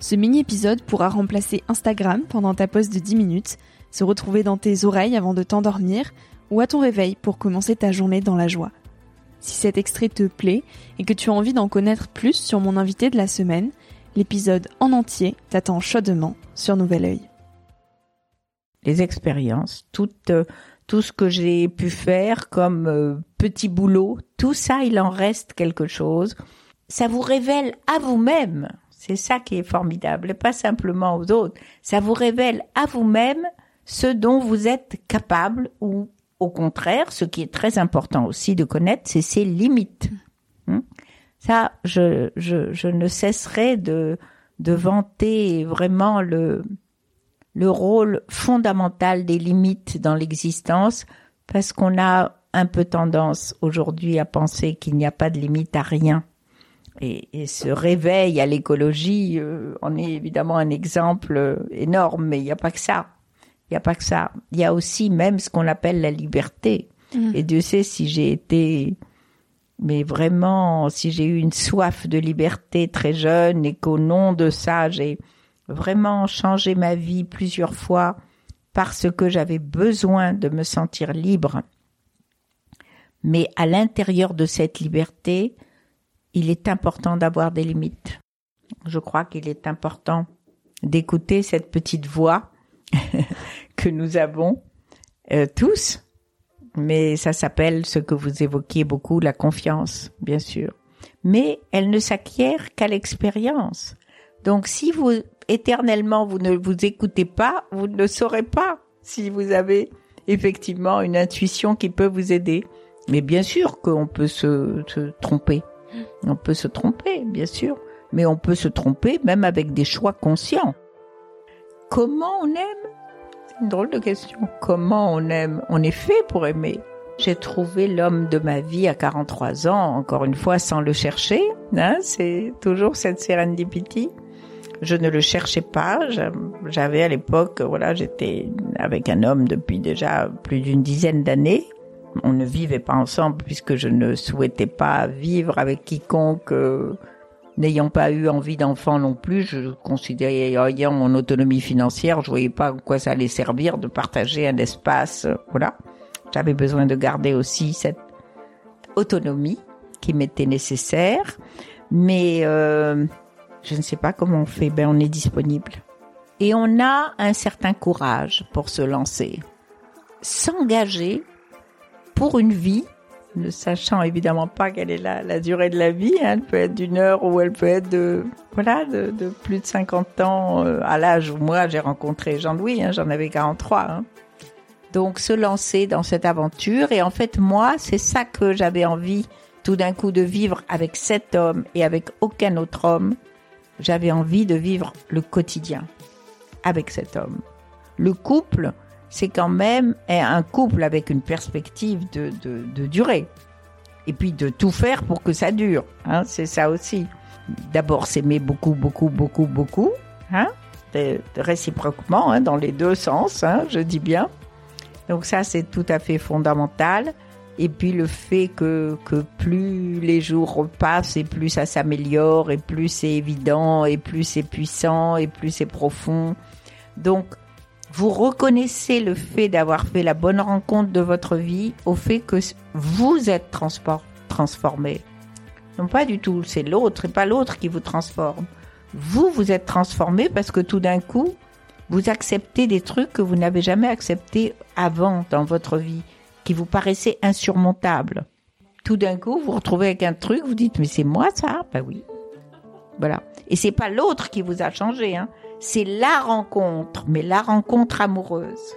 Ce mini-épisode pourra remplacer Instagram pendant ta pause de 10 minutes, se retrouver dans tes oreilles avant de t'endormir ou à ton réveil pour commencer ta journée dans la joie. Si cet extrait te plaît et que tu as envie d'en connaître plus sur mon invité de la semaine, l'épisode en entier t'attend chaudement sur Nouvel Oeil. Les expériences, tout, euh, ce que j'ai pu faire comme euh, petit boulot, tout ça, il en reste quelque chose. Ça vous révèle à vous-même c'est ça qui est formidable, et pas simplement aux autres. Ça vous révèle à vous-même ce dont vous êtes capable ou au contraire, ce qui est très important aussi de connaître, c'est ses limites. Hmm? Ça, je, je, ne cesserai de, de vanter vraiment le rôle fondamental des limites dans l'existence parce qu'on a un peu tendance aujourd'hui à penser qu'il n'y a pas de limite à rien. Et, et ce réveil à l'écologie euh, en est évidemment un exemple euh, énorme, mais il n'y a pas que ça. Il n'y a pas que ça. Il y a aussi même ce qu'on appelle la liberté. Mmh. Et Dieu sait si j'ai été, mais vraiment, si j'ai eu une soif de liberté très jeune et qu'au nom de ça, j'ai vraiment changé ma vie plusieurs fois parce que j'avais besoin de me sentir libre. Mais à l'intérieur de cette liberté, il est important d'avoir des limites. Je crois qu'il est important d'écouter cette petite voix que nous avons euh, tous, mais ça s'appelle ce que vous évoquiez beaucoup, la confiance, bien sûr. Mais elle ne s'acquiert qu'à l'expérience. Donc si vous éternellement vous ne vous écoutez pas, vous ne saurez pas si vous avez effectivement une intuition qui peut vous aider. Mais bien sûr qu'on peut se, se tromper. On peut se tromper, bien sûr, mais on peut se tromper même avec des choix conscients. Comment on aime? C'est une drôle de question. Comment on aime? On est fait pour aimer. J'ai trouvé l'homme de ma vie à 43 ans, encore une fois, sans le chercher. Hein, c'est toujours cette serendipity. Je ne le cherchais pas. J'avais à l'époque, voilà, j'étais avec un homme depuis déjà plus d'une dizaine d'années on ne vivait pas ensemble puisque je ne souhaitais pas vivre avec quiconque euh, n'ayant pas eu envie d'enfant non plus. Je considérais ayant mon autonomie financière, je voyais pas à quoi ça allait servir de partager un espace. Euh, voilà, j'avais besoin de garder aussi cette autonomie qui m'était nécessaire, mais euh, je ne sais pas comment on fait. Ben on est disponible et on a un certain courage pour se lancer, s'engager pour une vie, ne sachant évidemment pas quelle est la, durée de la vie. Hein. Elle peut être d'une heure ou elle peut être de voilà de, de plus de 50 ans euh, à l'âge où moi j'ai rencontré Jean-Louis. Hein, J'en avais 43. Hein. Donc se lancer dans cette aventure et en fait moi c'est ça que j'avais envie tout d'un coup de vivre avec cet homme et avec aucun autre homme. J'avais envie de vivre le quotidien avec cet homme. Le couple, c'est quand même un couple avec une perspective de, de, durée. Et puis de tout faire pour que ça dure. Hein, c'est ça aussi. D'abord s'aimer beaucoup, beaucoup, beaucoup, beaucoup. Hein, réciproquement, hein, dans les deux sens, hein, je dis bien. Donc ça, c'est tout à fait fondamental. Et puis le fait que, que plus les jours passent et plus ça s'améliore et plus c'est évident et plus c'est puissant et plus c'est profond. Donc, vous reconnaissez le fait d'avoir fait la bonne rencontre de votre vie au fait que vous êtes transformé. Non, pas du tout. C'est l'autre et pas l'autre qui vous transforme. Vous, vous êtes transformé parce que tout d'un coup, vous acceptez des trucs que vous n'avez jamais acceptés avant dans votre vie, qui vous paraissaient insurmontables. Tout d'un coup, vous vous retrouvez avec un truc, vous dites, mais c'est moi ça? Ben oui. Voilà. Et c'est pas l'autre qui vous a changé, hein. C'est la rencontre, mais la rencontre amoureuse.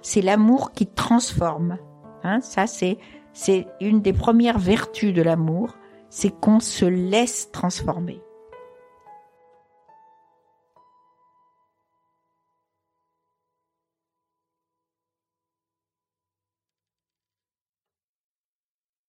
C'est l'amour qui transforme. Hein. Ça, c'est, c'est une des premières vertus de l'amour, c'est qu'on se laisse transformer.